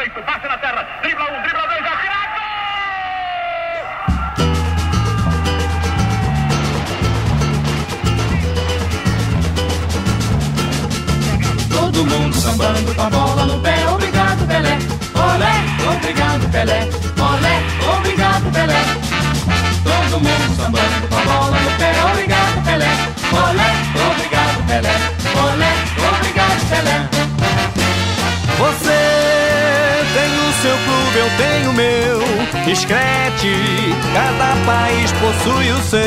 peito, bate na terra, dribla um, dribla dois, atira, Todo mundo sambando com a bola no pé, obrigado Pelé, olé, obrigado Pelé, olé, obrigado Pelé. Todo mundo sambando com a bola no pé, obrigado Pelé, olé, obrigado Pelé, olé, obrigado Pelé. Você tem o seu clube, eu tenho o meu. Discrete, cada país possui o seu.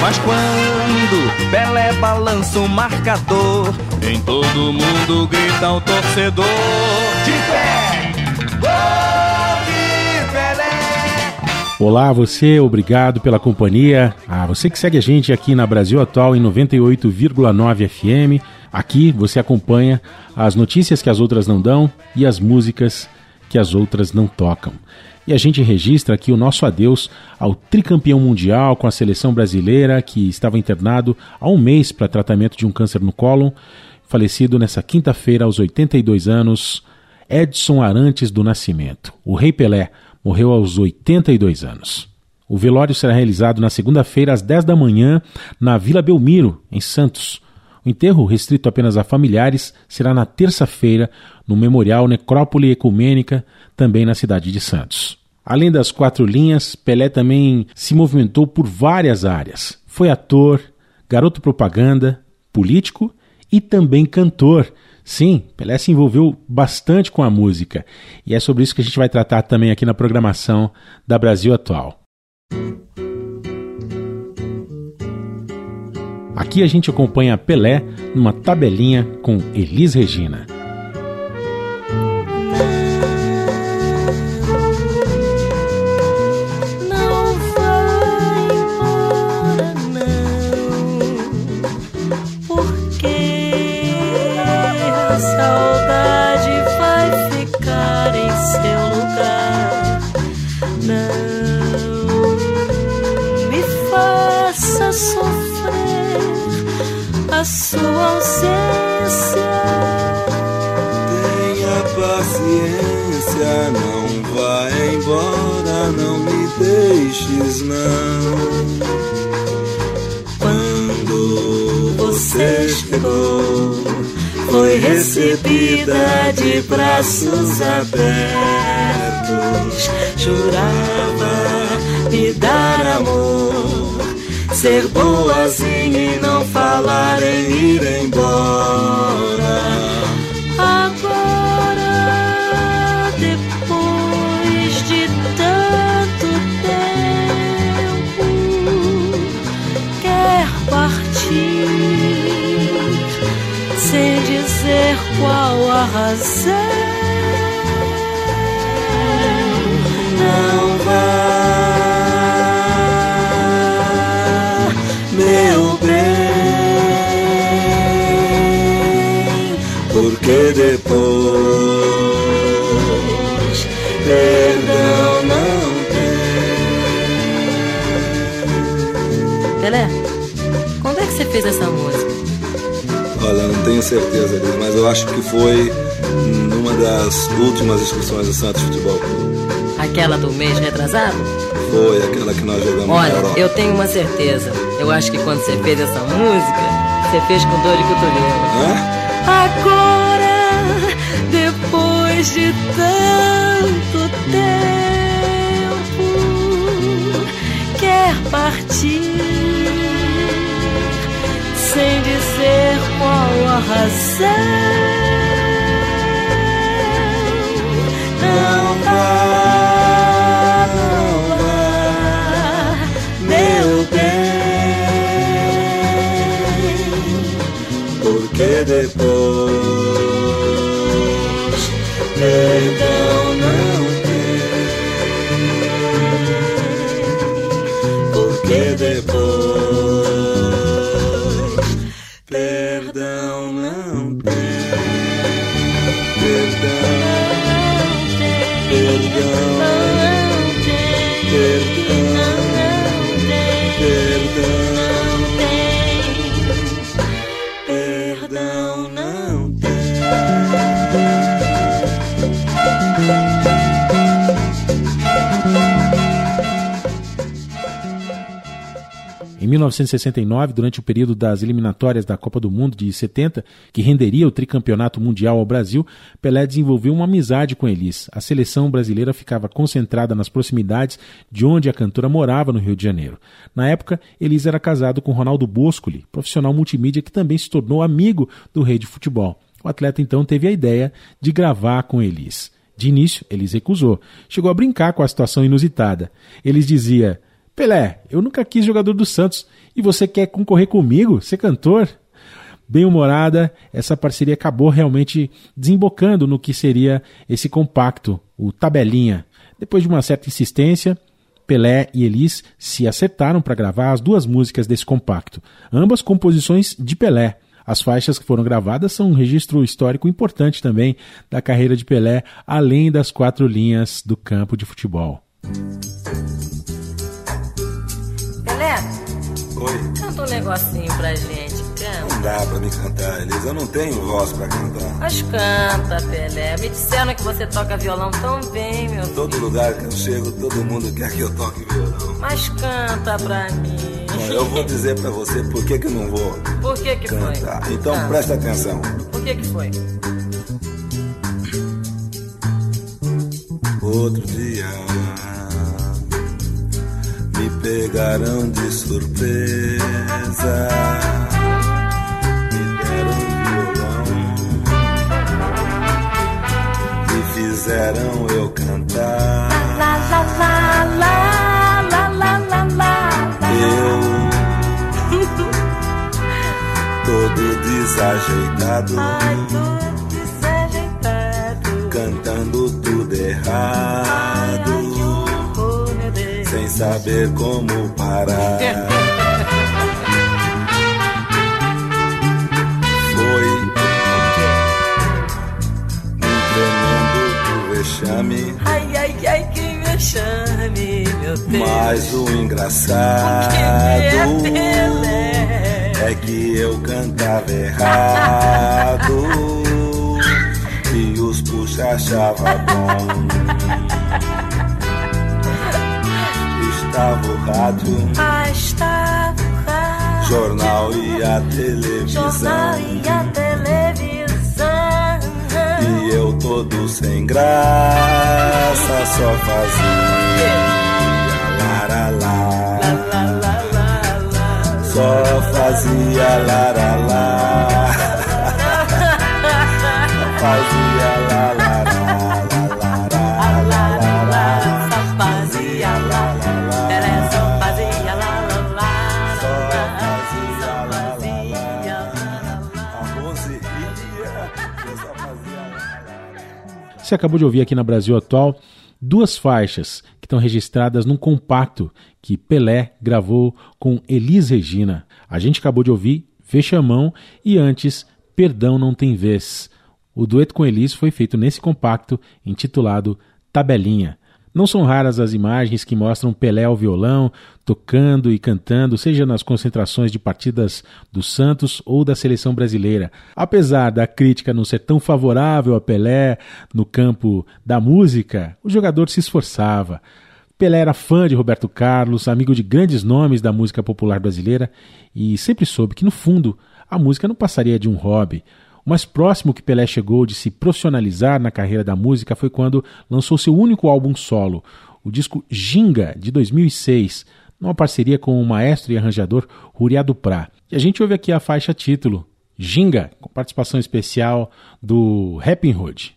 Mas quando Pelé balança o marcador, em todo mundo grita o torcedor: De pé! Gol de Pelé! Olá, você, obrigado pela companhia. Ah, você que segue a gente aqui na Brasil Atual em 98,9 FM. Aqui você acompanha as notícias que as outras não dão e as músicas as outras não tocam. E a gente registra aqui o nosso adeus ao tricampeão mundial com a seleção brasileira que estava internado há um mês para tratamento de um câncer no cólon, falecido nessa quinta-feira aos 82 anos, Edson Arantes do Nascimento. O Rei Pelé morreu aos 82 anos. O velório será realizado na segunda-feira às 10 da manhã na Vila Belmiro, em Santos. O enterro, restrito apenas a familiares, será na terça-feira no Memorial Necrópole Ecumênica, também na cidade de Santos. Além das quatro linhas, Pelé também se movimentou por várias áreas. Foi ator, garoto propaganda, político e também cantor. Sim, Pelé se envolveu bastante com a música. E é sobre isso que a gente vai tratar também aqui na programação da Brasil Atual. Aqui a gente acompanha Pelé numa tabelinha com Elis Regina. De braços abertos. Jurava me dar amor, ser boazinha e não falar em ir embora. Qual a. Não vá, meu bem, porque depois perdão não tem. Pelé, quando é que você fez essa música? Olha, não tenho certeza mas eu acho que foi numa das últimas excursões do Santos Futebol Clube. Aquela do mês retrasado? Foi aquela que nós jogamos na Olha, Europa. eu tenho uma certeza. Eu acho que quando você fez essa música, você fez com dor de cotovelo. Hã? Agora, depois de tanto tempo, quer partir sem dizer qual a razão. Não vá, não vá, meu bem, Porque depois 1969, durante o período das eliminatórias da Copa do Mundo de 70, que renderia o tricampeonato mundial ao Brasil, Pelé desenvolveu uma amizade com Elis. A seleção brasileira ficava concentrada nas proximidades de onde a cantora morava no Rio de Janeiro. Na época, Elis era casado com Ronaldo Boscoli, profissional multimídia que também se tornou amigo do rei de futebol. O atleta então teve a ideia de gravar com Elis. De início, Elis recusou. Chegou a brincar com a situação inusitada. Elis dizia: Pelé, eu nunca quis jogador do Santos e você quer concorrer comigo, ser cantor? Bem-humorada, essa parceria acabou realmente desembocando no que seria esse compacto, o Tabelinha. Depois de uma certa insistência, Pelé e Elis se acertaram para gravar as duas músicas desse compacto, ambas composições de Pelé. As faixas que foram gravadas são um registro histórico importante também da carreira de Pelé, além das quatro linhas do campo de futebol. Pelé, Oi, canta um negocinho pra gente, canta. não dá pra me cantar, Elisa. Eu não tenho voz pra cantar. Mas canta, Pelé. Me disseram que você toca violão tão bem, meu filho. Todo lugar que eu chego, todo mundo quer que eu toque violão. Mas canta pra mim. Eu vou dizer pra você por que que eu não vou Por que que foi? cantar. Então Ah, presta atenção. Por que que foi? Outro dia me pegaram de surpresa. Me deram um violão e fizeram eu cantar. La la la la la la la la. Eu todo desajeitado, Ai, tudo desajeitado. cantando tudo errado, saber como parar. Foi um tremendo vexame, Ai, ai, ai, que vexame, meu Deus. mas o Que é engraçado Pelé. é que eu cantava errado e os puxa achava bom. Estava o rádio, Ah, estava o rádio, jornal e a televisão. jornal e a televisão. E eu todo sem graça só fazia laralá. Só fazia laralá. Fazia Você acabou de ouvir aqui na Brasil Atual duas faixas que estão registradas num compacto que Pelé gravou com Elis Regina. A gente acabou de ouvir Fechamão e antes Perdão Não Tem Vez. O dueto com Elis foi feito nesse compacto intitulado Tabelinha. Não são raras as imagens que mostram Pelé ao violão, tocando e cantando, seja nas concentrações de partidas do Santos ou da seleção brasileira. Apesar da crítica não ser tão favorável a Pelé no campo da música, o jogador se esforçava. Pelé era fã de Roberto Carlos, amigo de grandes nomes da música popular brasileira e sempre soube que, no fundo, a música não passaria de um hobby. O mais próximo que Pelé chegou de se profissionalizar na carreira da música foi quando lançou seu único álbum solo, o disco Ginga, de 2006, numa parceria com o maestro e arranjador Ruriá Duprá. E a gente ouve aqui a faixa título, Ginga, com participação especial do Rapping Hood.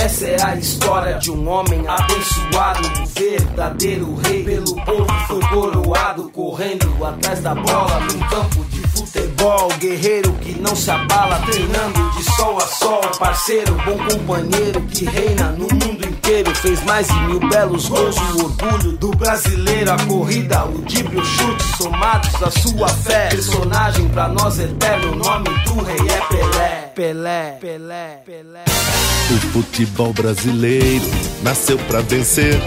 Essa é a história de um homem abençoado, um verdadeiro rei. Pelo povo foi coroado, correndo atrás da bola num campo de futebol. Guerreiro que não se abala, treinando de sol a sol. Parceiro, bom companheiro que reina no mundo inteiro. Fez mais de mil belos gols, o orgulho do brasileiro. A corrida, o drible, o chute, somados à sua fé. Personagem pra nós eterno, o nome do rei é Pelé. Pelé, Pelé, Pelé. O futebol brasileiro nasceu pra vencer,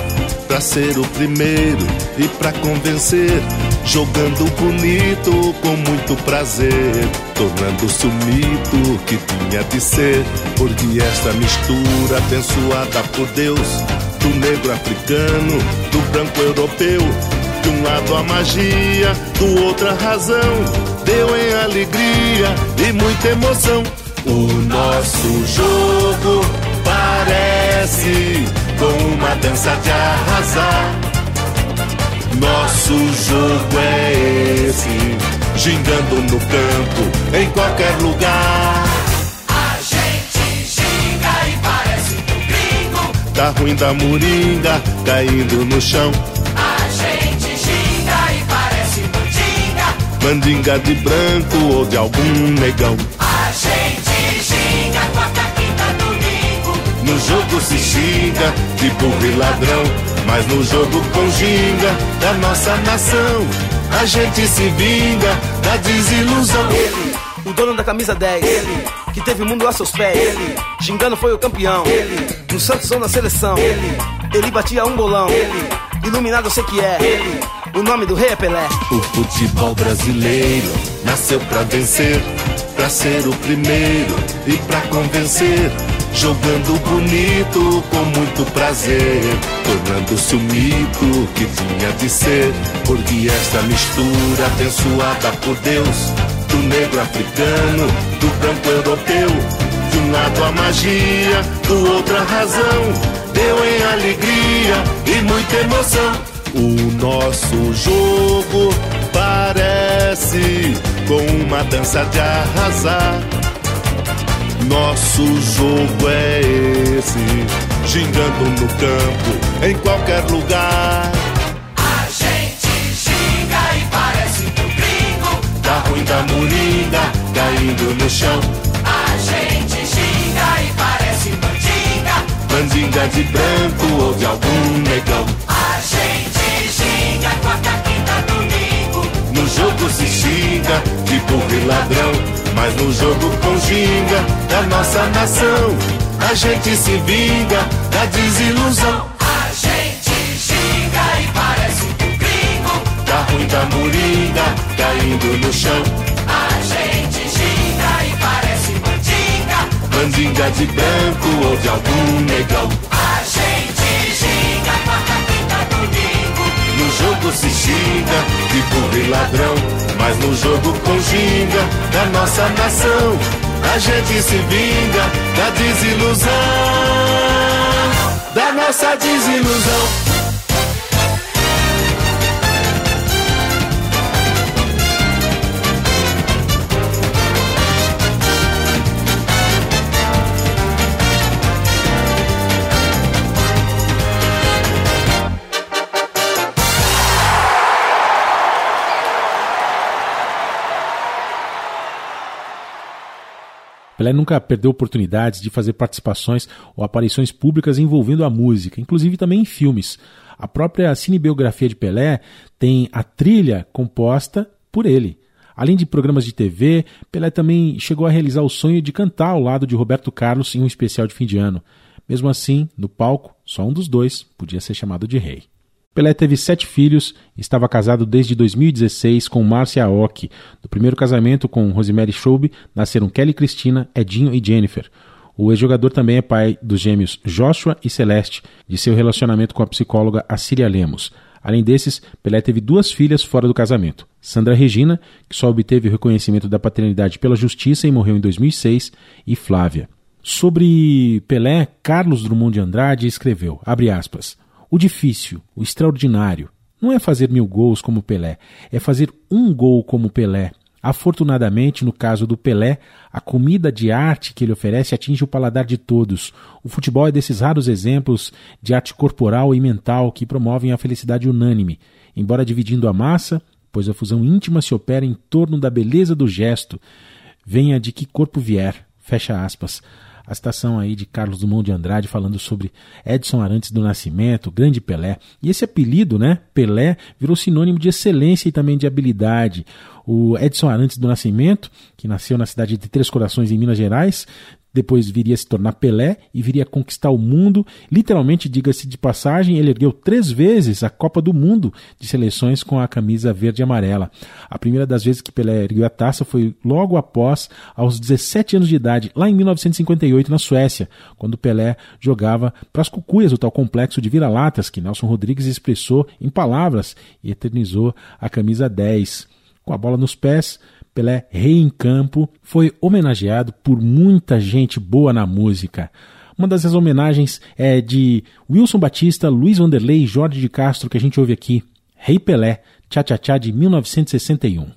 pra ser o primeiro e pra convencer. Jogando bonito, com muito prazer, tornando-se o mito que tinha de ser. Porque esta mistura abençoada por Deus, do negro africano, do branco europeu, de um lado a magia, do outro a razão, deu em alegria e muita emoção. O nosso jogo parece com uma dança de arrasar. Nosso jogo é esse, gingando no campo, em qualquer lugar. A gente ginga e parece um gringo. Tá ruim da moringa, caindo no chão. A gente ginga e parece mandinga. Mandinga de branco ou de algum negão. A gente ginga quarta, quinta, domingo. No jogo se xinga de burro e ladrão, mas no jogo com ginga da nossa nação, a gente se vinga da desilusão. Ele, o dono da camisa 10, ele, que teve o mundo a seus pés, ele, xingando foi o campeão, ele, no Santos ou na seleção, ele, ele batia um bolão, ele, iluminado eu sei que é, ele, o nome do rei é Pelé. O futebol brasileiro nasceu pra vencer, pra ser o primeiro e pra convencer. Jogando bonito com muito prazer, tornando-se o mito que tinha de ser. Porque esta mistura abençoada por Deus, do negro africano, do branco europeu, de um lado a magia, do outro a razão, deu em alegria e muita emoção. O nosso jogo parece com uma dança de arrasar. Nosso jogo é esse, gingando no campo, em qualquer lugar. A gente ginga e parece um gringo. Tá ruim da moringa, caindo no chão. A gente ginga e parece mandinga. Mandinga de branco ou de algum negão. A gente ginga quarta, quinta, domingo. No jogo se xinga de burro e ladrão, mas no jogo com ginga da nossa nação, a gente se vinga da desilusão. A gente ginga e parece um gringo. Tá ruim da moringa, caindo no chão. A gente ginga e parece mandinga. Mandinga de branco ou de algum negão. A gente ginga quarta, quinta, domingo. No jogo se xinga de burro e ladrão, mas no jogo com ginga da nossa nação, a gente se vinga da desilusão, da nossa desilusão. Pelé nunca perdeu oportunidades de fazer participações ou aparições públicas envolvendo a música, inclusive também em filmes. A própria cinebiografia de Pelé tem a trilha composta por ele. Além de programas de TV, Pelé também chegou a realizar o sonho de cantar ao lado de Roberto Carlos em um especial de fim de ano. Mesmo assim, no palco, só um dos dois podia ser chamado de rei. Pelé teve sete filhos e estava casado desde 2016 com Márcia Aoki. Do primeiro casamento com Rosemary Schoube nasceram Kelly Cristina, Edinho e Jennifer. O ex-jogador também é pai dos gêmeos Joshua e Celeste, de seu relacionamento com a psicóloga Assíria Lemos. Além desses, Pelé teve duas filhas fora do casamento. Sandra Regina, que só obteve o reconhecimento da paternidade pela justiça e morreu em 2006, e Flávia. Sobre Pelé, Carlos Drummond de Andrade escreveu, aspas, o difícil, o extraordinário, não é fazer mil gols como Pelé, é fazer um gol como Pelé. Afortunadamente, no caso do Pelé, a comida de arte que ele oferece atinge o paladar de todos. O futebol é desses raros exemplos de arte corporal e mental que promovem a felicidade unânime, embora dividindo a massa, pois a fusão íntima se opera em torno da beleza do gesto, venha de que corpo vier. Fecha aspas a citação aí de Carlos Dumont de Andrade falando sobre Edson Arantes do Nascimento, grande Pelé. E esse apelido, né, Pelé, virou sinônimo de excelência e também de habilidade. O Edson Arantes do Nascimento, que nasceu na cidade de Três Corações, em Minas Gerais, depois viria se tornar Pelé e viria conquistar o mundo. Literalmente, diga-se de passagem, ele ergueu três vezes a Copa do Mundo de seleções com a camisa verde e amarela. A primeira das vezes que Pelé ergueu a taça foi logo após, aos 17 anos de idade, lá em 1958, na Suécia, quando Pelé jogava para as cucuias, o tal complexo de vira-latas que Nelson Rodrigues expressou em palavras e eternizou a camisa 10. Com a bola nos pés, Pelé, rei em campo, foi homenageado por muita gente boa na música. Uma dessas homenagens é de Wilson Batista, Luiz Vanderlei e Jorge de Castro, que a gente ouve aqui. Rei Pelé, Tchá Tchá Tchá de 1961.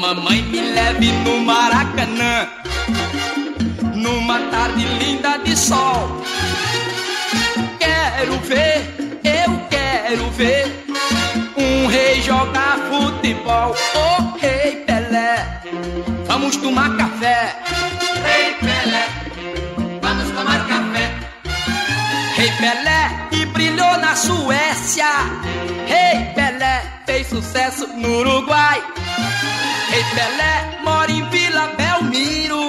Mamãe me leve no Maracanã, numa tarde linda de sol tomar café. Rei Pelé, vamos tomar café. Rei Pelé que brilhou na Suécia. Rei Pelé fez sucesso no Uruguai. Rei Pelé mora em Vila Belmiro.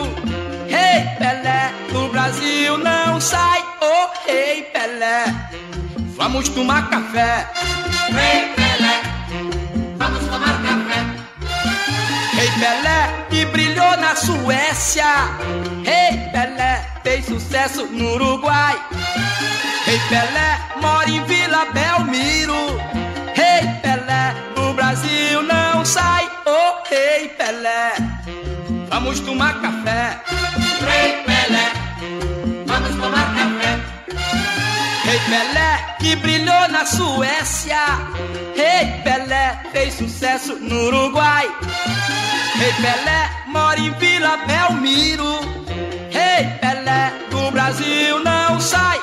Rei Pelé no Brasil não sai. Oh, Rei Pelé, vamos tomar café. Rei Pelé, vamos tomar café. Rei Pelé que brilhou na Suécia. Rei Pelé fez sucesso no Uruguai. Rei Pelé mora em Vila Belmiro. Rei Pelé no Brasil não sai. Oh, Rei Pelé, vamos tomar café. Rei Pelé, vamos tomar café. Rei Pelé que brilhou na Suécia. Rei Pelé fez sucesso no Uruguai. Rei Pelé mora em Vila Belmiro. Rei Pelé do Brasil não sai.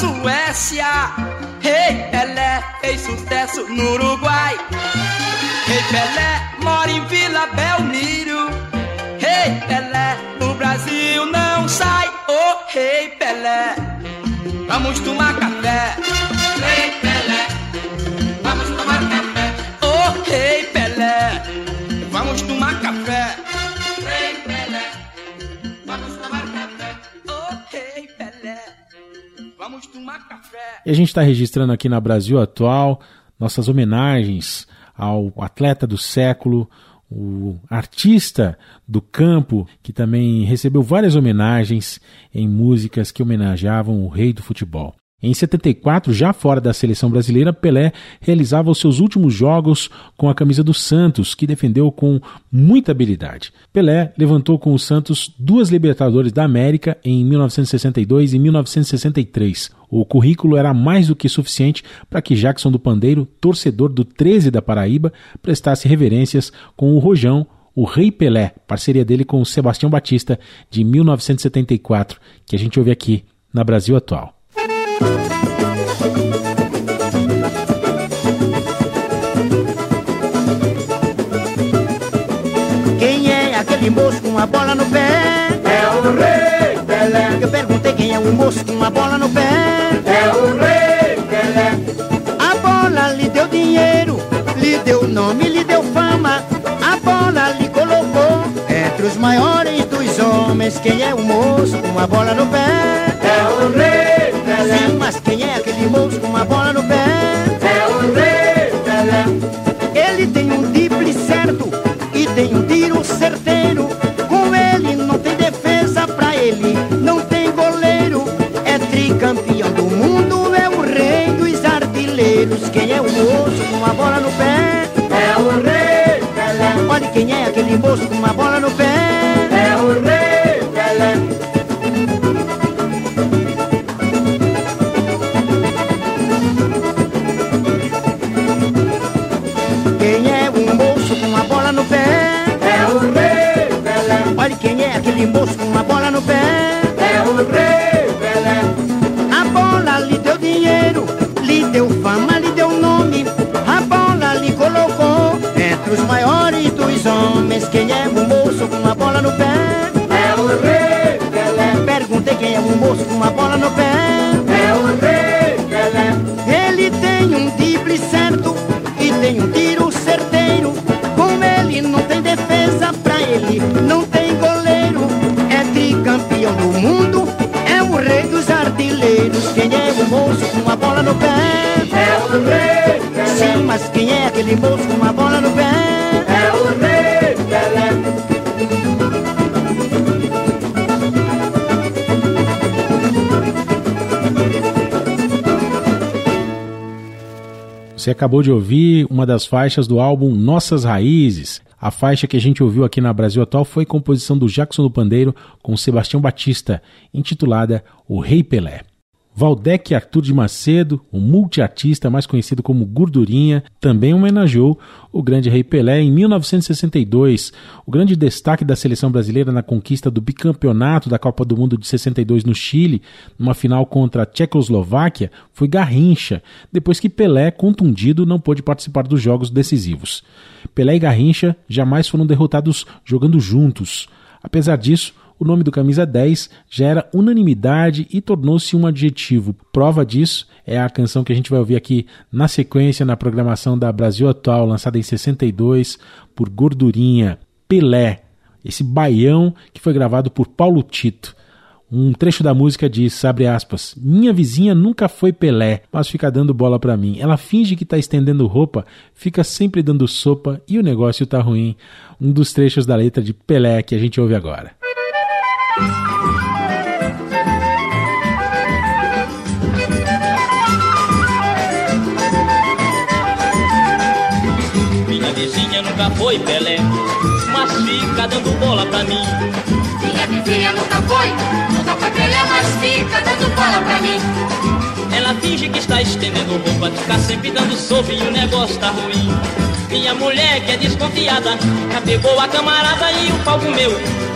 Suécia. Rei Pelé fez sucesso no Uruguai. Rei Pelé mora em Vila Belmiro. Rei Pelé no Brasil não sai. Oh, Rei Pelé, vamos tomar E a gente está registrando aqui na Brasil Atual nossas homenagens ao atleta do século, o artista do campo, que também recebeu várias homenagens em músicas que homenageavam o rei do futebol. Em 74, já fora da seleção brasileira, Pelé realizava os seus últimos jogos com a camisa do Santos, que defendeu com muita habilidade. Pelé levantou com o Santos duas Libertadores da América em 1962 e 1963. O currículo era mais do que suficiente para que Jackson do Pandeiro, torcedor do 13 da Paraíba, prestasse reverências com o Rojão, o Rei Pelé, parceria dele com o Sebastião Batista, de 1974, que a gente ouve aqui na Brasil Atual. Quem é aquele moço com a bola no pé? É o Rei Pelé. Eu perguntei quem é o moço com a bola no pé? É o Rei Pelé. A bola lhe deu dinheiro, lhe deu nome, lhe deu fama. A bola lhe colocou entre os maiores dos homens. Quem é o moço com a bola no pé? É o Rei Pelé. Mas quem é aquele moço com a bola no pé? É o Rei Pelé. Ele tem um drible certo e tem um tiro certeiro. Com ele não tem defesa pra ele, não tem goleiro. É tricampeão do mundo, é o rei dos artilheiros. Quem é o moço com a bola no pé? É o Rei Pelé. Olha quem é aquele moço com a bola no pé? Você acabou de ouvir uma das faixas do álbum Nossas Raízes. A faixa que a gente ouviu aqui na Brasil Atual foi composição do Jackson do Pandeiro com Sebastião Batista, intitulada O Rei Pelé. Valdec Arthur de Macedo, o multiartista mais conhecido como Gordurinha, também homenageou o grande Rei Pelé em 1962. O grande destaque da seleção brasileira na conquista do bicampeonato da Copa do Mundo de 62 no Chile, numa final contra a Tchecoslováquia, foi Garrincha, depois que Pelé, contundido, não pôde participar dos jogos decisivos. Pelé e Garrincha jamais foram derrotados jogando juntos. Apesar disso, o nome do camisa 10 já era unanimidade e tornou-se um adjetivo. Prova disso é a canção que a gente vai ouvir aqui na sequência na programação da Brasil Atual, lançada em 62 por Gordurinha, Pelé, esse baião que foi gravado por Paulo Tito. Um trecho da música diz, abre aspas, minha vizinha nunca foi Pelé, mas fica dando bola pra mim. Ela finge que tá estendendo roupa, fica sempre dando sopa e o negócio tá ruim. Um dos trechos da letra de Pelé que a gente ouve agora. Minha vizinha nunca foi Pelé, mas fica dando bola pra mim. Minha vizinha nunca foi, nunca foi Pelé, mas fica dando bola pra mim. Ela finge que está estendendo roupa, fica sempre dando sopa e o negócio tá ruim. Minha mulher que é desconfiada, já pegou a camarada e o palco meu.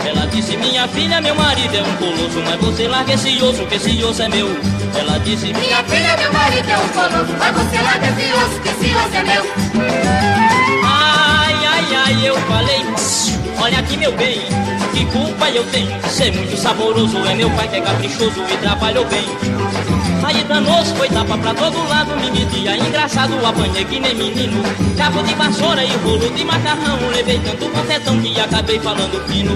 Ela disse, minha filha, meu marido é um colosso, mas você larga esse osso, que esse osso é meu. Ela disse, Minha filha, meu marido é um colosso, mas você larga esse osso, que esse osso é meu. ai, ai, ai, eu falei, olha aqui meu bem, que culpa eu tenho ser muito saboroso. É meu pai que é caprichoso e trabalhou bem. Aí danoso foi tapa pra todo lado, me metia engraçado, apanhei que nem menino. Cabo de vassoura e rolo de macarrão, levei tanto confetão que acabei falando fino.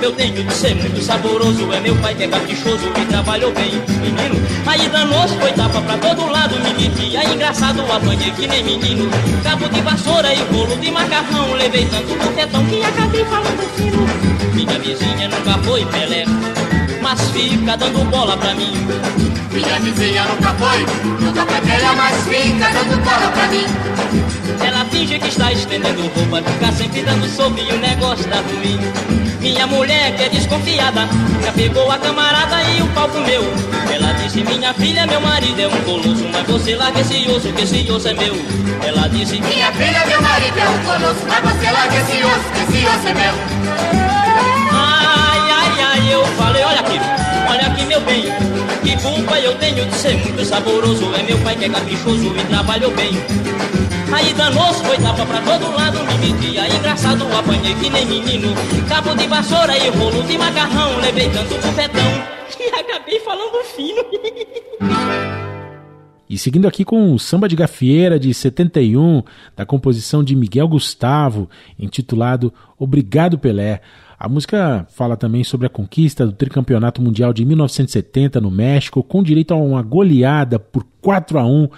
Que eu tenho de ser muito saboroso? É meu pai que é caprichoso e trabalhou bem, menino. Aí danoso foi tapa pra todo lado, me metia engraçado, apanhei que nem menino. Cabo de vassoura e bolo de macarrão, levei tanto buquetão que acabei falando fino. Minha vizinha nunca foi Pelé, mas fica dando bola pra mim. Minha vizinha nunca foi, nunca foi Pelé, mas fica dando bola pra mim. Ela finge que está estendendo roupa, fica sempre dando sopa e o negócio tá ruim. Minha mulher que é desconfiada, já pegou a camarada e o palco meu. Ela disse, minha filha, meu marido é um colosso, mas você larga esse osso, que esse osso é meu. Ela disse, Minha filha, meu marido é um colosso, mas você larga esse osso, que esse osso é meu. Meu bem. Que culpa eu tenho de ser muito saboroso, é meu pai que é caprichoso e trabalhou bem. Aí danoso foi tapa pra todo lado, me metia engraçado, apanhei que nem menino. Cabo de vassoura e rolo de macarrão, levei tanto bufetão que acabei falando fino. E seguindo aqui com o Samba de Gafieira de 71, da composição de Miguel Gustavo, intitulado Obrigado Pelé. A música fala também sobre a conquista do tricampeonato mundial de 1970 no México, com direito a uma goleada por 4 a 1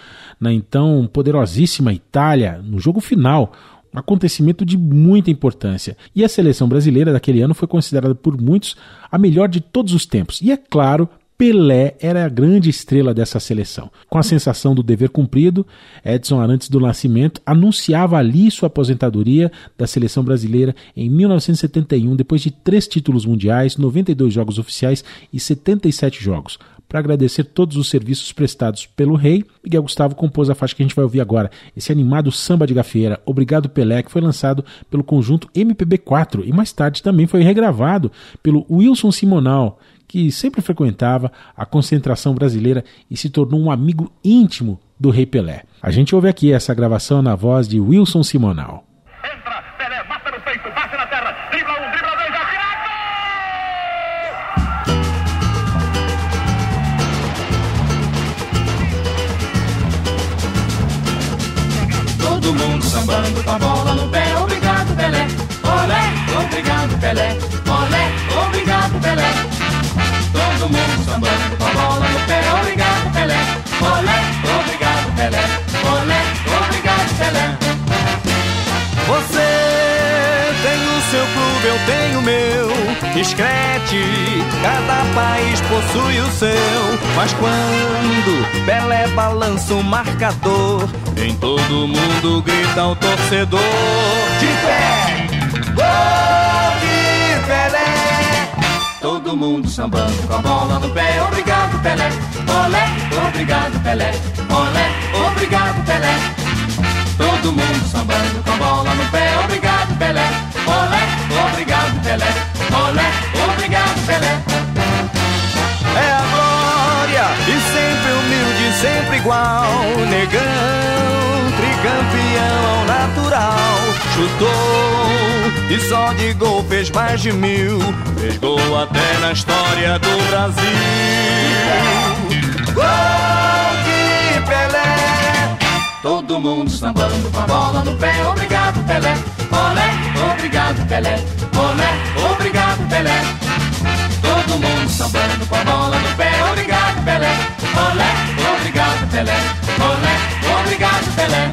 na então poderosíssima Itália no jogo final. Um acontecimento de muita importância. E a seleção brasileira daquele ano foi considerada por muitos a melhor de todos os tempos. E é claro, Pelé era a grande estrela dessa seleção. Com a sensação do dever cumprido, Edson Arantes do Nascimento anunciava ali sua aposentadoria da seleção brasileira em 1971, depois de três títulos mundiais, 92 jogos oficiais e 77 jogos. Para agradecer todos os serviços prestados pelo rei, Miguel Gustavo compôs a faixa que a gente vai ouvir agora, esse animado samba de gafieira, Obrigado Pelé, que foi lançado pelo conjunto MPB4 e mais tarde também foi regravado pelo Wilson Simonal, que sempre frequentava a concentração brasileira e se tornou um amigo íntimo do rei Pelé. A gente ouve aqui essa gravação na voz de Wilson Simonal. Entra, Pelé, mata no peito, bate na terra, dribla um, dribla dois, atira! Todo mundo sambando com a bola no pé, obrigado Pelé. Olé, obrigado Pelé. Todo mundo sambando com a bola no pé, obrigado Pelé. Olé, obrigado Pelé. Olé, obrigado Pelé. Você tem o seu clube, eu tenho o meu. Escrete, cada país possui o seu. Mas quando Pelé balança o marcador, em todo mundo grita o torcedor. De pé, gol Todo mundo sambando com a bola no pé, obrigado Pelé. Olé, obrigado Pelé. Olé, obrigado Pelé. Todo mundo sambando com a bola no pé, obrigado Pelé. Olé, obrigado Pelé. Olé, obrigado Pelé. É a glória e sempre humilde, sempre igual. Negão, tricampeão ao natural. Chutou e só de gol fez mais de mil. Fez gol até na história do Brasil. Gol de Pelé. Todo mundo sambando com a bola no pé, obrigado Pelé. Olé, obrigado Pelé. Olé, obrigado Pelé. Todo mundo sambando com a bola no pé, obrigado Pelé. Olé, obrigado Pelé. Olé, obrigado Pelé.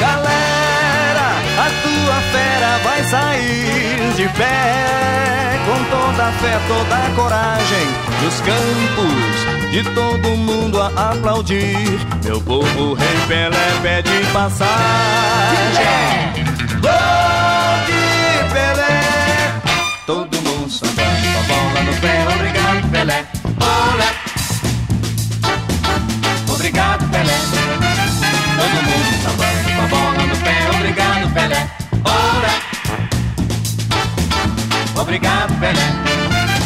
Galera, a tua fera vai sair de pé com toda a fé, toda a coragem dos campos de todo mundo a aplaudir. Meu povo rei Pelé pede passagem. Pelé.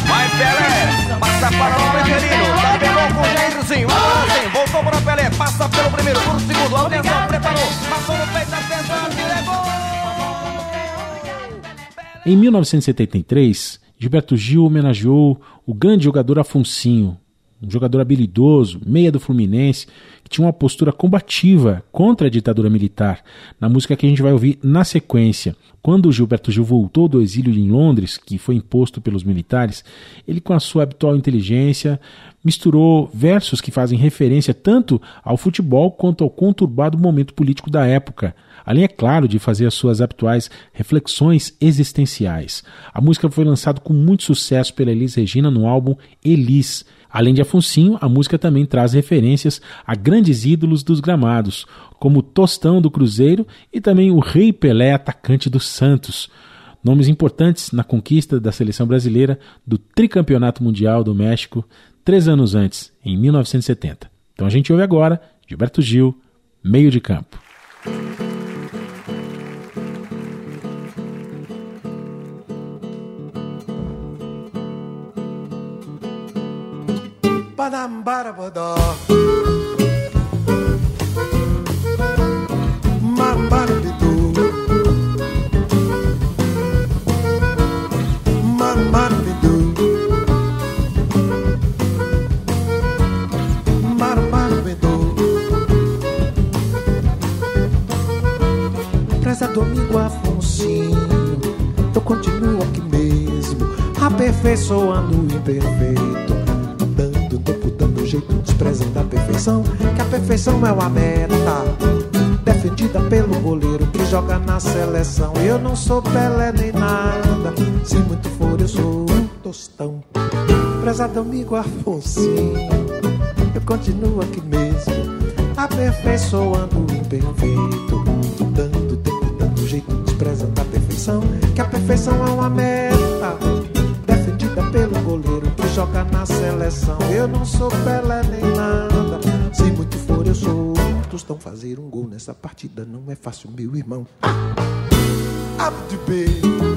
Vai Pelé, passa para o Preferino, tabelou com o Jairzinho, sim, voltou para o Pelé, passa pelo primeiro, por segundo, atenção, preparou, passou no peito, atenção, diregou! Em 1973, Gilberto Gil homenageou o grande jogador Afonsinho, um jogador habilidoso, meia do Fluminense, que tinha uma postura combativa contra a ditadura militar, na música que a gente vai ouvir na sequência. Quando Gilberto Gil voltou do exílio em Londres, que foi imposto pelos militares, ele, com a sua habitual inteligência, misturou versos que fazem referência tanto ao futebol quanto ao conturbado momento político da época além, é claro, de fazer as suas habituais reflexões existenciais. A música foi lançada com muito sucesso pela Elis Regina no álbum Elis. Além de Afonsinho, a música também traz referências a grandes ídolos dos gramados, como Tostão do Cruzeiro e também o Rei Pelé, atacante do Santos. Nomes importantes na conquista da seleção brasileira do tricampeonato mundial do México, três anos antes, em 1970. Então a gente ouve agora Gilberto Gil, Meio de Campo. Badam-bada-bada. Mambada-bidu. Mambada-bidu. Mambada-bidu. Preza domingo Afonsinho, eu continuo aqui mesmo, aperfeiçoando o imperfeito tempo, dando jeito, desprezando a perfeição. Que a perfeição é uma meta defendida pelo goleiro que joga na seleção. Eu não sou Pelé nem nada, se muito for eu sou um tostão. Prezado amigo Afonsinho, eu continuo aqui mesmo, aperfeiçoando o imperfeito, dando tempo, dando jeito, desprezando a perfeição, que a perfeição é uma meta, defendida pelo goleiro joga na seleção. Eu não sou Pelé nem nada, se muito for eu sou. Tostão fazer um gol nessa partida não é fácil, meu irmão. Abdo B.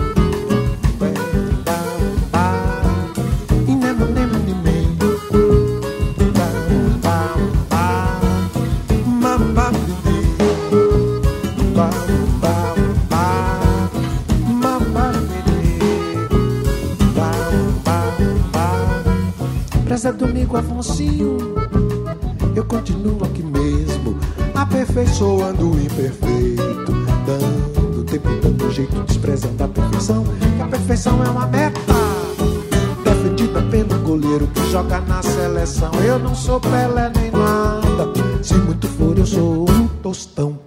Afonsinho, eu continuo aqui mesmo, aperfeiçoando o imperfeito, dando tempo, dando jeito, desprezando a perfeição, que a perfeição é uma meta, defendida pelo goleiro que joga na seleção. Eu não sou Pelé nem nada, se muito for eu sou um tostão.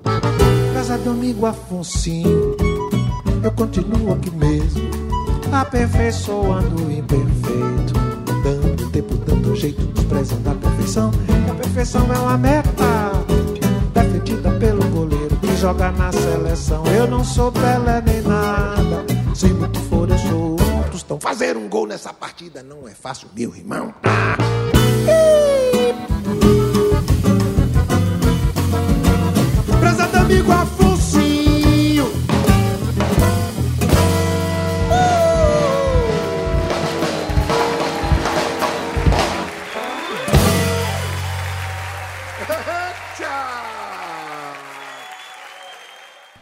Preza domingo Afonsinho, eu continuo aqui mesmo, aperfeiçoando o jeito, desprezando a perfeição. A perfeição é uma meta defendida pelo goleiro que joga na seleção. Eu não sou Pelé nem nada, se muito for eu sou um tostão. Fazer um gol nessa partida não é fácil, meu irmão. Ah. Prezado amigo Afonsinho.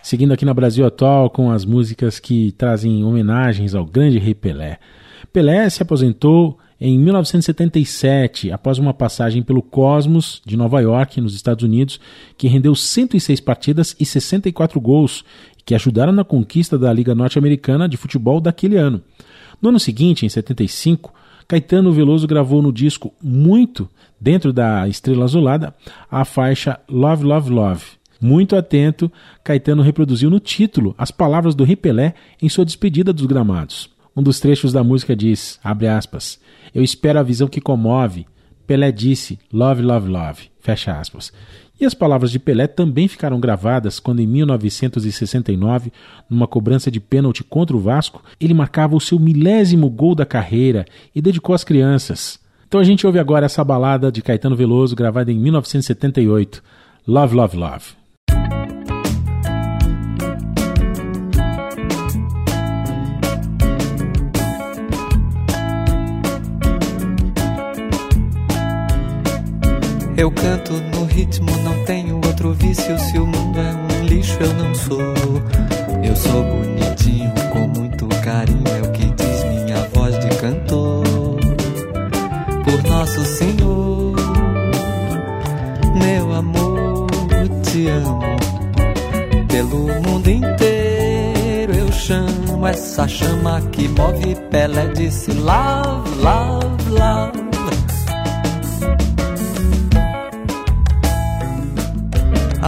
Seguindo aqui na Brasil Atual com as músicas que trazem homenagens ao grande rei Pelé. Pelé se aposentou em 1977, após uma passagem pelo Cosmos de Nova York, nos Estados Unidos, que rendeu 106 partidas e 64 gols, que ajudaram na conquista da Liga Norte-Americana de Futebol daquele ano. No ano seguinte, em 75, Caetano Veloso gravou no disco Muito, dentro da Estrela Azulada, a faixa Love, Love, Love. Muito atento, Caetano reproduziu no título as palavras do Rei Pelé em sua despedida dos gramados. Um dos trechos da música diz, aspas, eu espero a visão que comove. Pelé disse, love, love, love, fecha aspas. E as palavras de Pelé também ficaram gravadas quando, em 1969, numa cobrança de pênalti contra o Vasco, ele marcava o seu milésimo gol da carreira e dedicou às crianças. Então a gente ouve agora essa balada de Caetano Veloso, gravada em 1978, Love, Love, Love. Eu canto no ritmo, não tenho outro vício. Se o mundo é um lixo, eu não sou. Eu sou bonitinho, com muito carinho, é o que diz minha voz de cantor. Por Nosso Senhor, meu amor, te amo. Pelo mundo inteiro eu chamo essa chama que move Pelé disse love, love, love.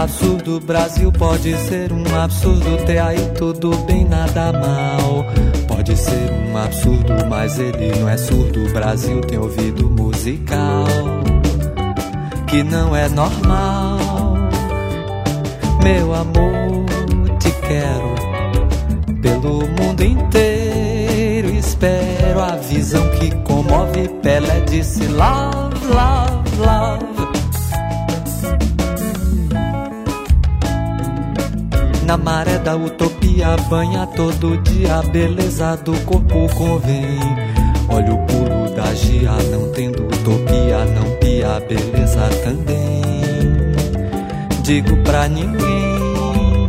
Absurdo Brasil pode ser um absurdo ter aí tudo bem nada mal. Pode ser um absurdo, mas ele não é surdo. Brasil tem ouvido musical que não é normal. Meu amor, te quero pelo mundo inteiro. Espero a visão que comove. Pelé disse love, love, love. Na maré da utopia banha todo dia a beleza do corpo convém. Olha o pulo da gia, não tendo utopia, não pia beleza também. Digo pra ninguém,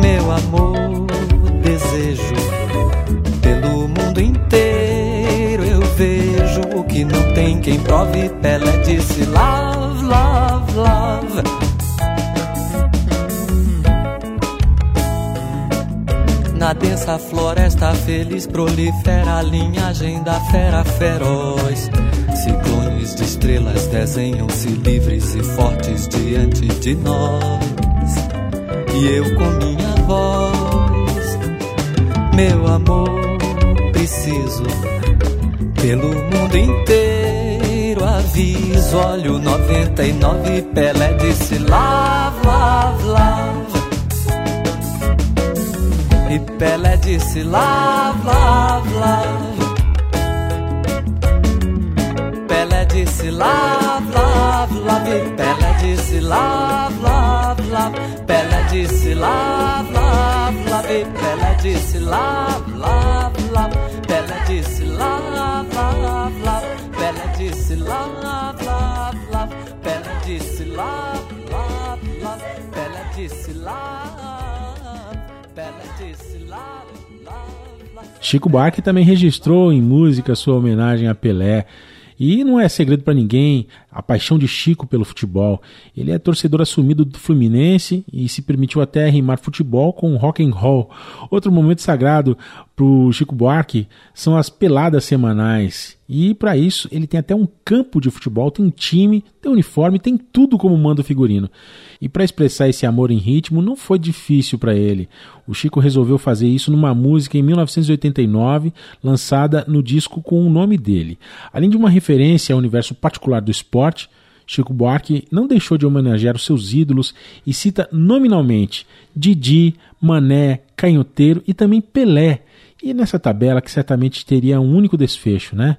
meu amor, desejo pelo mundo inteiro. Eu vejo o que não tem quem prove. Pelé disse love, love, love. Na densa floresta feliz prolifera a linhagem da fera feroz. Ciclones de estrelas desenham-se livres e fortes diante de nós. E eu com minha voz, meu amor, preciso pelo mundo inteiro aviso. Olha o 99 Pelé disse lava, lava, lava. E Pelé disse lava, lava, lava. Pelé disse lava, lava, lava. E Pelé disse lava, lava, lava. Pelé disse lava, lava, lava. E Pelé disse lava, lava, lava. Pelé disse lava, lava, lava. Pelé disse lava, lava, lava. Pelé disse lava. Pelé disse lava. Chico Buarque também registrou em música sua homenagem a Pelé. E não é segredo para ninguém a paixão de Chico pelo futebol. Ele é torcedor assumido do Fluminense e se permitiu até rimar futebol com rock and roll. Outro momento sagrado para o Chico Buarque são as peladas semanais. E para isso ele tem até um campo de futebol, tem um time, tem um uniforme, tem tudo como manda o figurino. E para expressar esse amor em ritmo não foi difícil para ele. O Chico resolveu fazer isso numa música em 1989, lançada no disco com o nome dele. Além de uma referência ao universo particular do esporte, Chico Buarque não deixou de homenagear os seus ídolos e cita nominalmente Didi, Mané, Canhoteiro e também Pelé. E nessa tabela que certamente teria um único desfecho, né?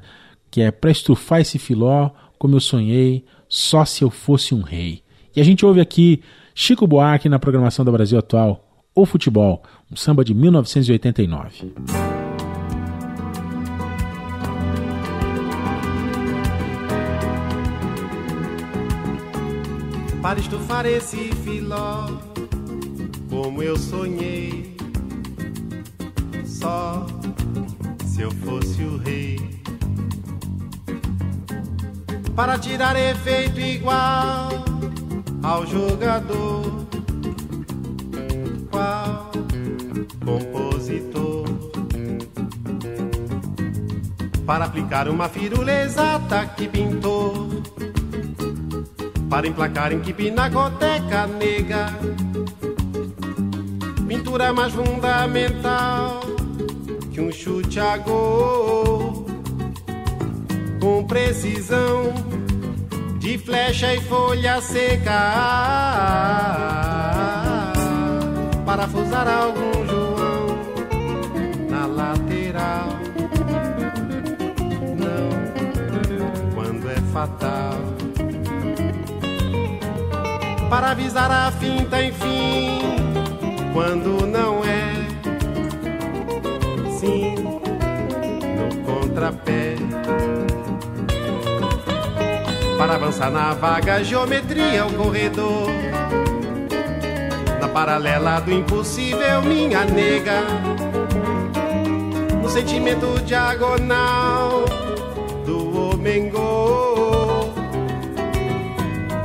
Que é para estufar esse filó, como eu sonhei, só se eu fosse um rei. E a gente ouve aqui Chico Buarque na programação da Brasil Atual, O Futebol, um samba de 1989. Para estufar esse filó, como eu sonhei, só se eu fosse o rei. Para tirar efeito igual ao jogador, Para aplicar uma firula exata que pintou para emplacar em que pinacoteca nega. Pintura mais fundamental que um chute a gol, com precisão de flecha e folha seca. Parafusar algum João na lateral. Fatal para avisar a finta, enfim, quando não é. Sim, no contrapé. Para avançar na vaga geometria, o corredor. Na paralela do impossível, minha nega. No sentimento diagonal do homem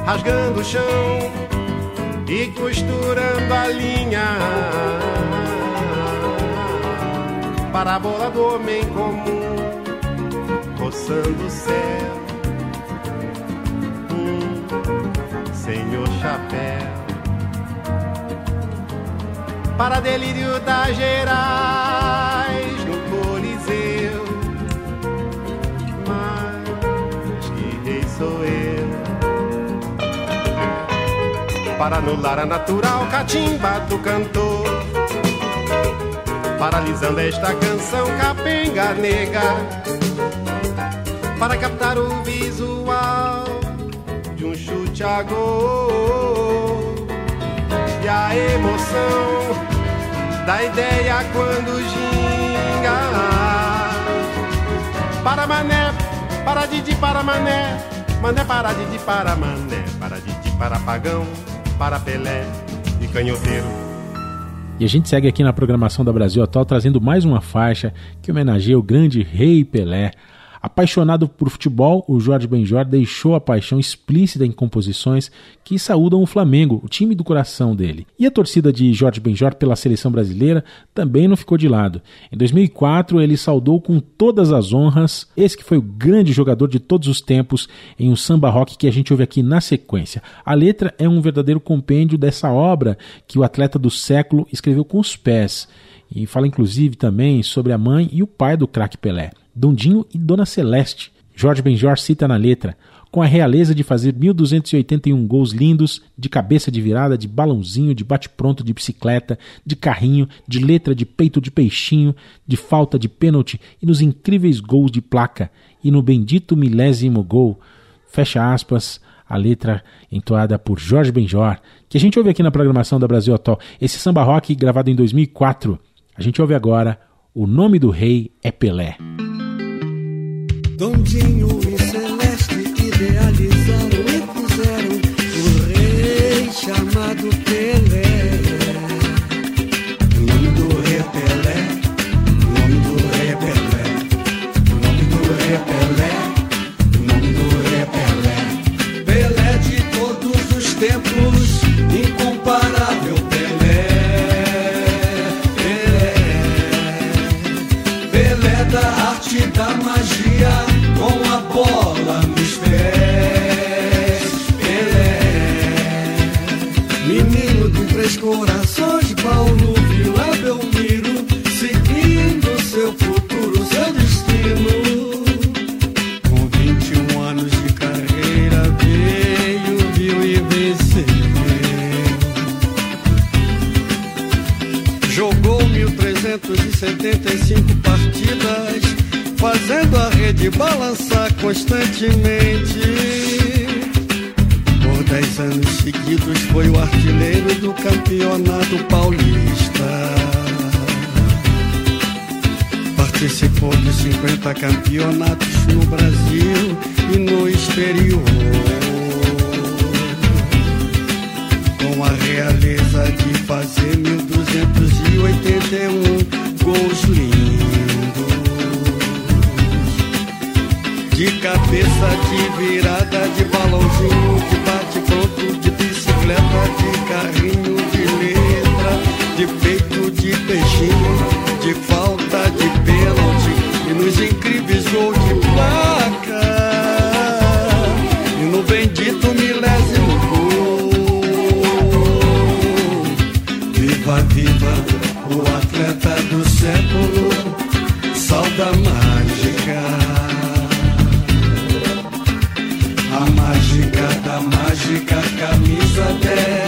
rasgando o chão e costurando a linha. Parábola do homem comum, roçando o céu. Hum, senhor chapéu. Para delírio das Gerais para anular a natural catimba do cantor. Paralisando esta canção capenga nega, para captar o visual de um chute a gol. E a emoção da ideia quando ginga. Para mané, para Didi, para mané, mané para Didi, para mané, para Didi, para pagão para Pelé e canhoteiro. E a gente segue aqui na programação da Brasil Atual trazendo mais uma faixa que homenageia o grande Rei Pelé. Apaixonado por futebol, o Jorge Benjor deixou a paixão explícita em composições que saúdam o Flamengo, o time do coração dele. E a torcida de Jorge Benjor pela seleção brasileira também não ficou de lado. Em 2004, ele saudou com todas as honras esse que foi o grande jogador de todos os tempos em um samba rock que a gente ouve aqui na sequência. A letra é um verdadeiro compêndio dessa obra que o atleta do século escreveu com os pés e fala inclusive também sobre a mãe e o pai do craque Pelé. Dondinho e Dona Celeste. Jorge Benjor cita na letra: com a realeza de fazer 1.281 gols lindos, de cabeça de virada, de balãozinho, de bate-pronto de bicicleta, de carrinho, de letra de peito de peixinho, de falta de pênalti e nos incríveis gols de placa, e no bendito milésimo gol. Fecha aspas, a letra entoada por Jorge Benjor, que a gente ouve aqui na programação da Brasil Atual. Esse samba rock gravado em 2004. A gente ouve agora O Nome do Rei é Pelé. Dondinho e Celeste idealizaram e fizeram o rei chamado Pelé. O nome do rei é Pelé, o nome do rei é Pelé, o nome do rei é Pelé, rede balançar constantemente. Por dez anos seguidos foi o artilheiro do campeonato paulista. Participou de 50 campeonatos no Brasil e no exterior. Com a realeza de fazer 1281 cabeça, de virada, de balãozinho, de bate-pronto, de bicicleta, de carrinho, de letra, de peito, de peixinho, de falta, de pênalti, e nos incríveis gols de placa, e no bendito milésimo gol. Viva, viva, o atleta do século, sal da camisa 10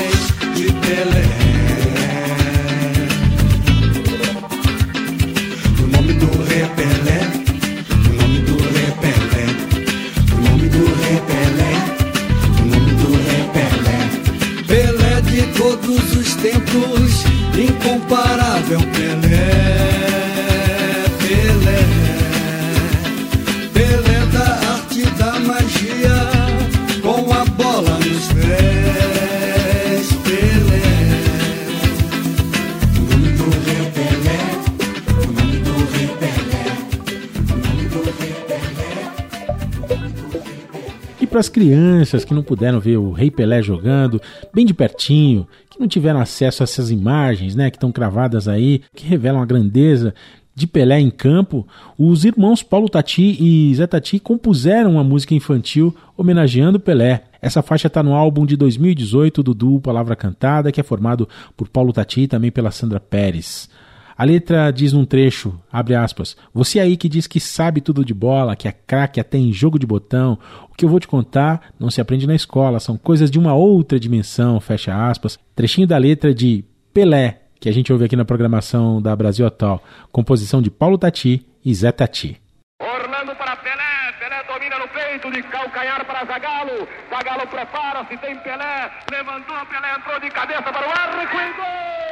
para as crianças que não puderam ver o Rei Pelé jogando, bem de pertinho, que não tiveram acesso a essas imagens, né, que estão cravadas aí, que revelam a grandeza de Pelé em campo, os irmãos Paulo Tati e Zé Tati compuseram uma música infantil homenageando Pelé. Essa faixa está no álbum de 2018 do duo Palavra Cantada, que é formado por Paulo Tati e também pela Sandra Pérez. A letra diz num trecho, abre aspas, você aí que diz que sabe tudo de bola, que é craque até em jogo de botão, o que eu vou te contar não se aprende na escola, são coisas de uma outra dimensão, fecha aspas. Trechinho da letra de Pelé, que a gente ouve aqui na programação da Brasil Atual, composição de Paulo Tati e Zé Tati. Orlando para Pelé, Pelé domina no peito, de calcanhar para Zagalo, Zagalo prepara-se, tem Pelé, levantou, Pelé entrou de cabeça para o arco e gol!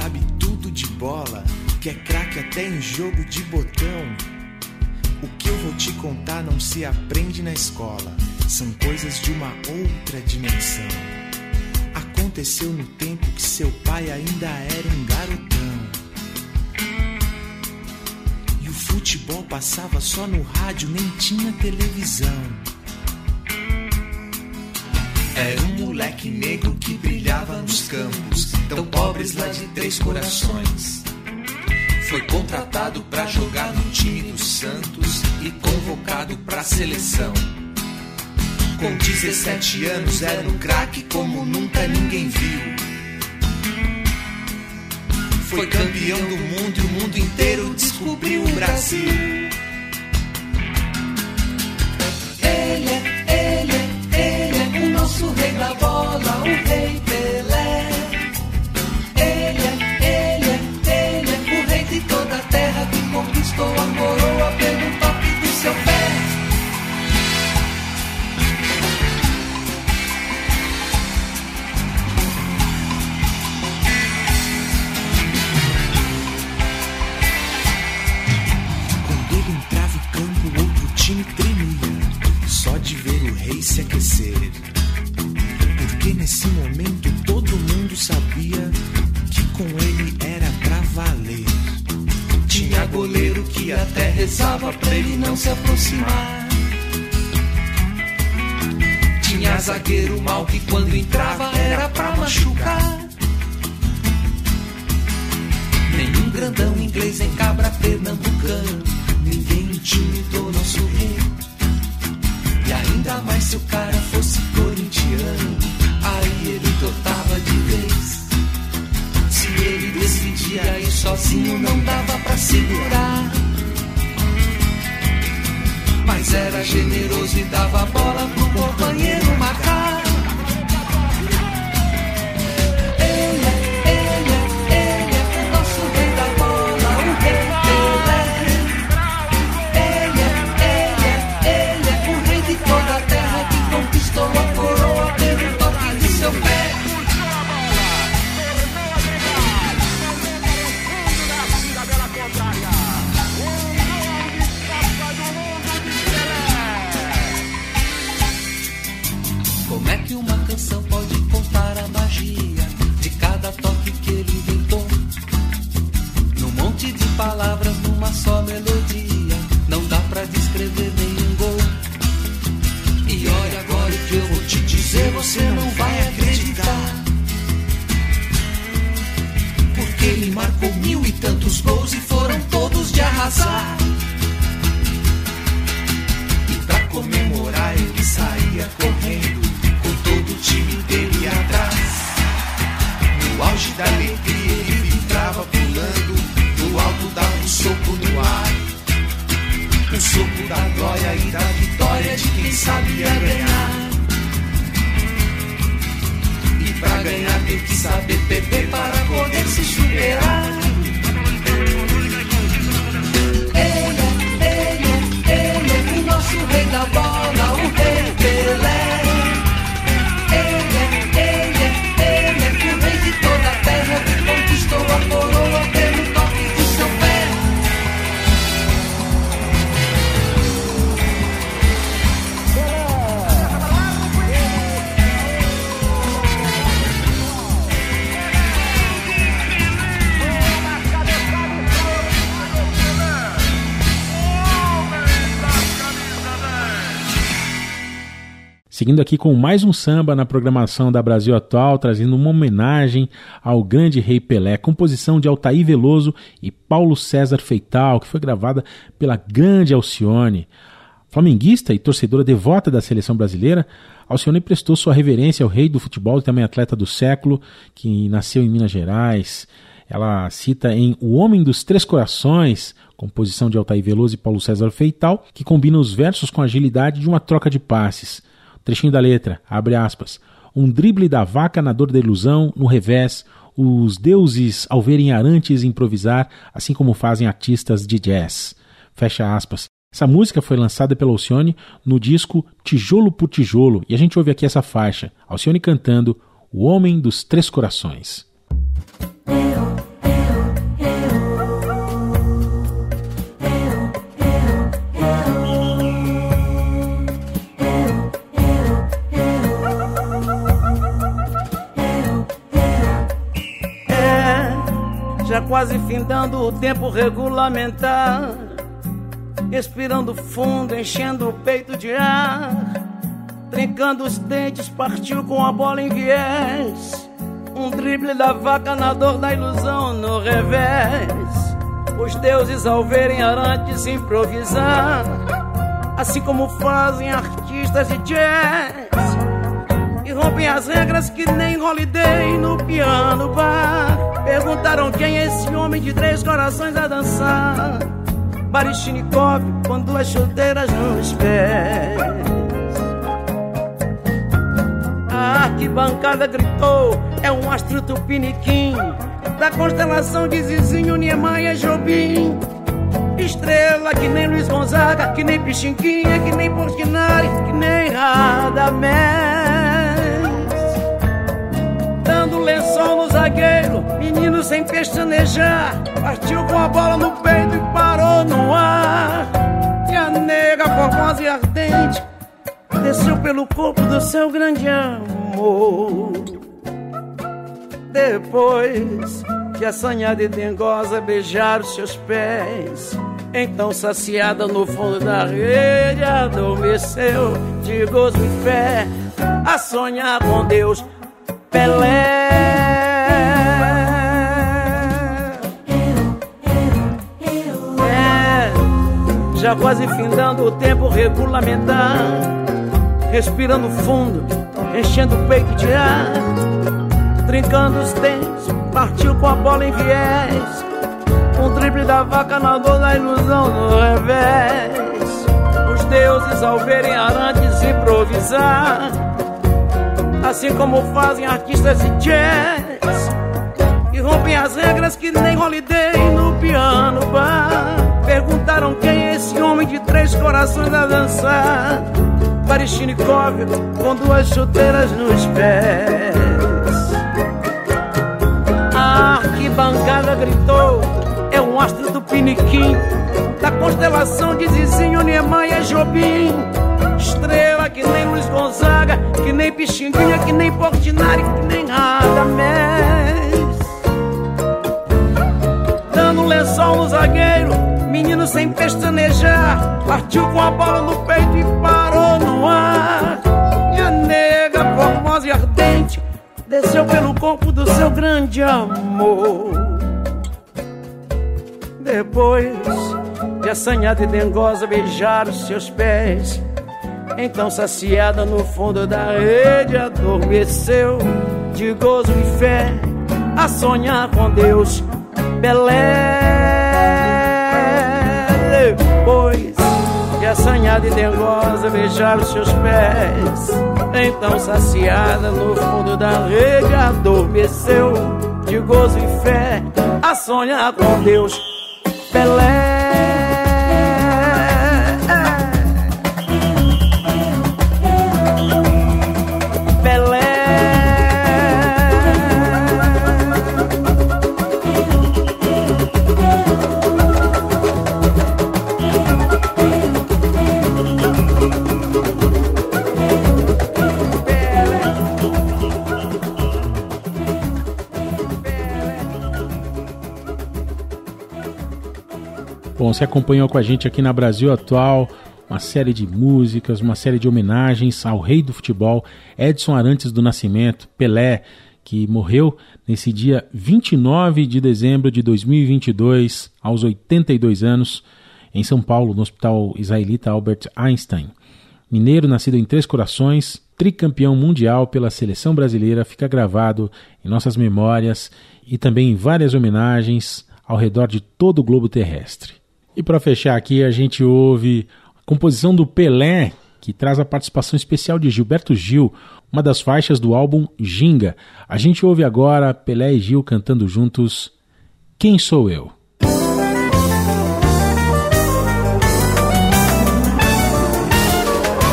Sabe tudo de bola, que é craque até em jogo de botão. O que eu vou te contar não se aprende na escola, são coisas de uma outra dimensão. Aconteceu no tempo que seu pai ainda era um garotão. E o futebol passava só no rádio, nem tinha televisão. Era um moleque negro que brilhava nos campos, tão pobres lá de três corações. Foi contratado para jogar no time do Santos e convocado pra seleção. Com 17 anos era um craque como nunca ninguém viu. Foi campeão do mundo e o mundo inteiro descobriu o Brasil. Valer. Tinha goleiro que até rezava pra ele não se aproximar. Tinha zagueiro mal que quando entrava era pra machucar. Nenhum grandão inglês em cabra pernambucano. Ninguém intimidou nosso rei. E ainda mais se o cara fosse corintiano. Aí ele totava de vez. Se ele decidia ir sozinho, não dava pra segurar. Mas era generoso e dava bola pro companheiro marcar. Um soco da glória e da vitória de quem sabia ganhar. E pra ganhar tem que saber perder para poder se superar. Ele é, ele é, ele é o nosso rei da bola, Seguindo aqui com mais um samba na programação da Brasil Atual, trazendo uma homenagem ao grande rei Pelé, composição de Altair Veloso e Paulo César Feital, que foi gravada pela grande Alcione. Flamenguista e torcedora devota da seleção brasileira, Alcione prestou sua reverência ao rei do futebol e também atleta do século, que nasceu em Minas Gerais. Ela cita em O Homem dos Três Corações, composição de Altair Veloso e Paulo César Feital, que combina os versos com a agilidade de uma troca de passes. Trechinho da letra, abre aspas. Um drible da vaca na dor da ilusão, no revés, os deuses ao verem arantes improvisar, assim como fazem artistas de jazz. Fecha aspas. Essa música foi lançada pela Alcione no disco Tijolo por Tijolo, e a gente ouve aqui essa faixa, Alcione cantando O Homem dos Três Corações. Quase findando o tempo regulamentar. Expirando fundo, enchendo o peito de ar. Trincando os dentes, partiu com a bola em viés. Um drible da vaca na dor da ilusão no revés. Os deuses ao verem arantes improvisar, assim como fazem artistas de jazz. Rompem as regras que nem holiday no piano bar. Perguntaram quem é esse homem de três corações a dançar. Baryshnikov com duas chuteiras nos pés. A arquibancada gritou: é um astro tupiniquim da constelação de Zizinho, Niemeyer, Jobim. Estrela que nem Luiz Gonzaga, que nem Pichinquinha, que nem Portinari, que nem Radamés. Dando lençol no zagueiro, menino sem pestanejar, partiu com a bola no peito e parou no ar. E a nega formosa e ardente desceu pelo corpo do seu grande amor. Depois que assanhada e dengosa beijar os seus pés, então saciada no fundo da rede adormeceu de gozo e fé a sonhar com Deus. Pelé. Já quase findando o tempo regulamentar, respirando fundo, enchendo o peito de ar, trincando os dentes, partiu com a bola em viés, um drible da vaca na dor da ilusão no revés. Os deuses ao verem arantes improvisar, assim como fazem artistas de jazz, e rompem as regras que nem holiday no piano bar. Perguntaram quem é esse homem de três corações a dançar. Baryshnikov com duas chuteiras nos pés. A arquibancada gritou: é um astro do Piniquim, da constelação de Zizinho, Niemeyer, Jobim. Estrela que nem Luiz Gonzaga, que nem Pichinguinha, que nem Portinari, que nem Radamés. Dando lençol no zagueiro, menino sem pestanejar, partiu com a bola no peito e parou no ar. E a nega, formosa e ardente, desceu pelo corpo do seu grande amor. Depois de assanhada e dengosa beijar os seus pés, então saciada no fundo da rede adormeceu de gozo e fé a sonhar com Deus. Pelé. Depois de assanhada e dengosa beijar os seus pés, então saciada no fundo da rede adormeceu de gozo e fé a sonhar com Deus. Pelé. Você acompanhou com a gente aqui na Brasil Atual uma série de músicas, uma série de homenagens ao rei do futebol, Edson Arantes do Nascimento, Pelé, que morreu nesse dia 29 de dezembro de 2022, aos 82 anos, em São Paulo, no Hospital Israelita Albert Einstein. Mineiro, nascido em Três Corações, tricampeão mundial pela seleção brasileira, fica gravado em nossas memórias e também em várias homenagens ao redor de todo o globo terrestre. E para fechar aqui, a gente ouve a composição do Pelé, que traz a participação especial de Gilberto Gil, uma das faixas do álbum Ginga. A gente ouve agora Pelé e Gil cantando juntos Quem Sou Eu?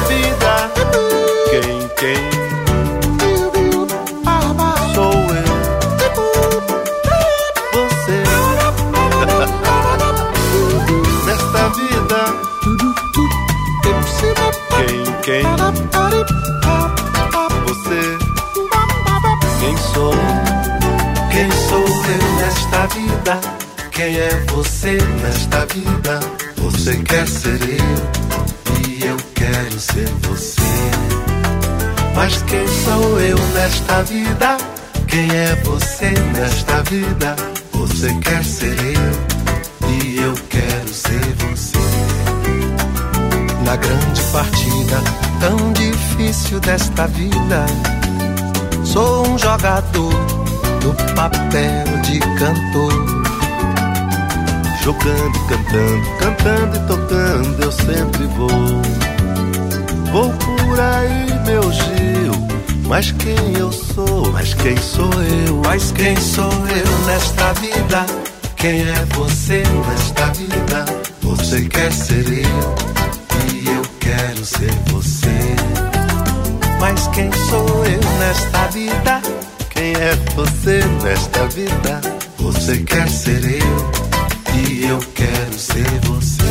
Vida, quem, quem quem, você? Quem sou? Quem sou eu nesta vida? Quem é você nesta vida? Você quer ser eu e eu quero ser você. Mas quem sou eu nesta vida? Quem é você nesta vida? Você quer ser eu E eu quero ser você. Na grande partida, tão difícil desta vida, sou um jogador do papel de cantor. Jogando, cantando, cantando e tocando, eu sempre vou. Vou por aí, meu Gil. Mas quem eu sou? Mas quem sou eu? Mas quem sou eu nesta vida? Quem é você nesta vida? Você quer ser eu e eu quero ser você. Mas quem sou eu nesta vida? Quem é você nesta vida? Você quer ser eu e eu quero ser você.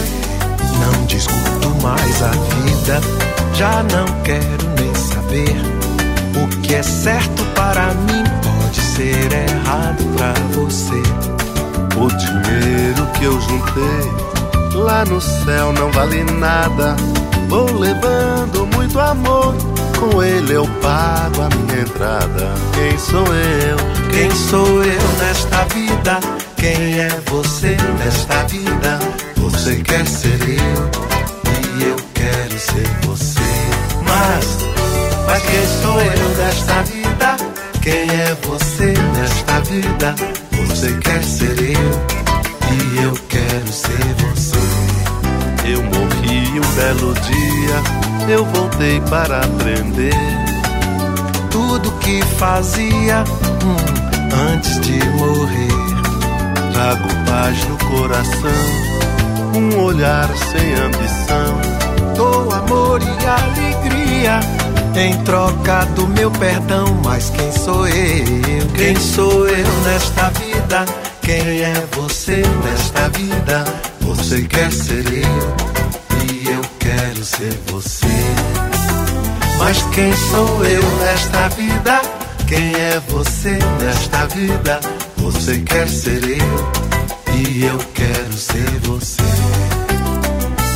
Não discuto mais a vida, já não quero nem saber. O que é certo para mim pode ser errado para você. O dinheiro que eu juntei lá no céu não vale nada. Vou levando muito amor, com ele eu pago a minha entrada. Quem sou eu? Quem sou eu nesta vida? Quem é você nesta vida? Você quer ser eu e eu quero ser você. Mas, mas quem sou eu nesta vida? Quem é você nesta vida? Você quer ser eu e eu quero ser você. Eu belo dia, eu voltei para aprender tudo que fazia hum, antes de morrer. Trago paz no coração, um olhar sem ambição. Dou amor e alegria em troca do meu perdão. Mas quem sou eu? Quem sou eu nesta vida? Quem é você nesta vida? Você quer ser eu eu quero ser você. Mas quem sou eu nesta vida? Quem é você nesta vida? Você quer ser eu e eu quero ser você.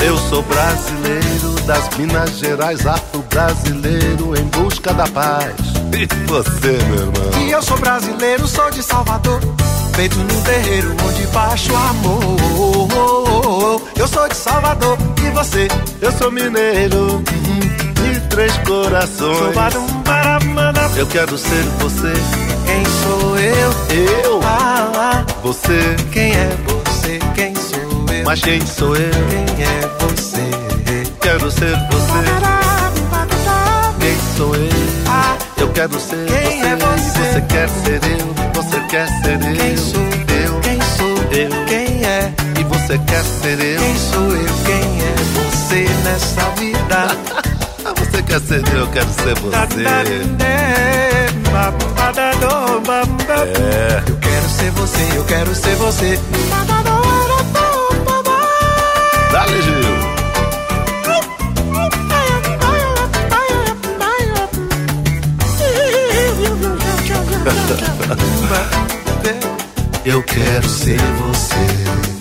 Eu sou brasileiro das Minas Gerais, afro-brasileiro em busca da paz. E você, meu irmão? E eu sou brasileiro, sou de Salvador. Feito num terreiro onde baixo amor. Eu sou de Salvador e você? Eu sou mineiro de três corações. Eu quero ser você. Quem sou eu? Eu. Ah, ah. Você. Quem é você? Quem sou eu? Mas quem sou eu? Quem é você? Quero ser você. Quem sou eu? Ah. Eu quero ser Quem você. é você? Você quer ser eu? Você quer ser eu? Quem sou eu? Quem sou eu? Quem é? E você quer ser eu? Quem sou eu? Quem é você nessa vida? você quer ser eu? Eu quero ser você. É. Eu quero ser você, eu quero ser você. Dale, Gil. Eu quero ser você.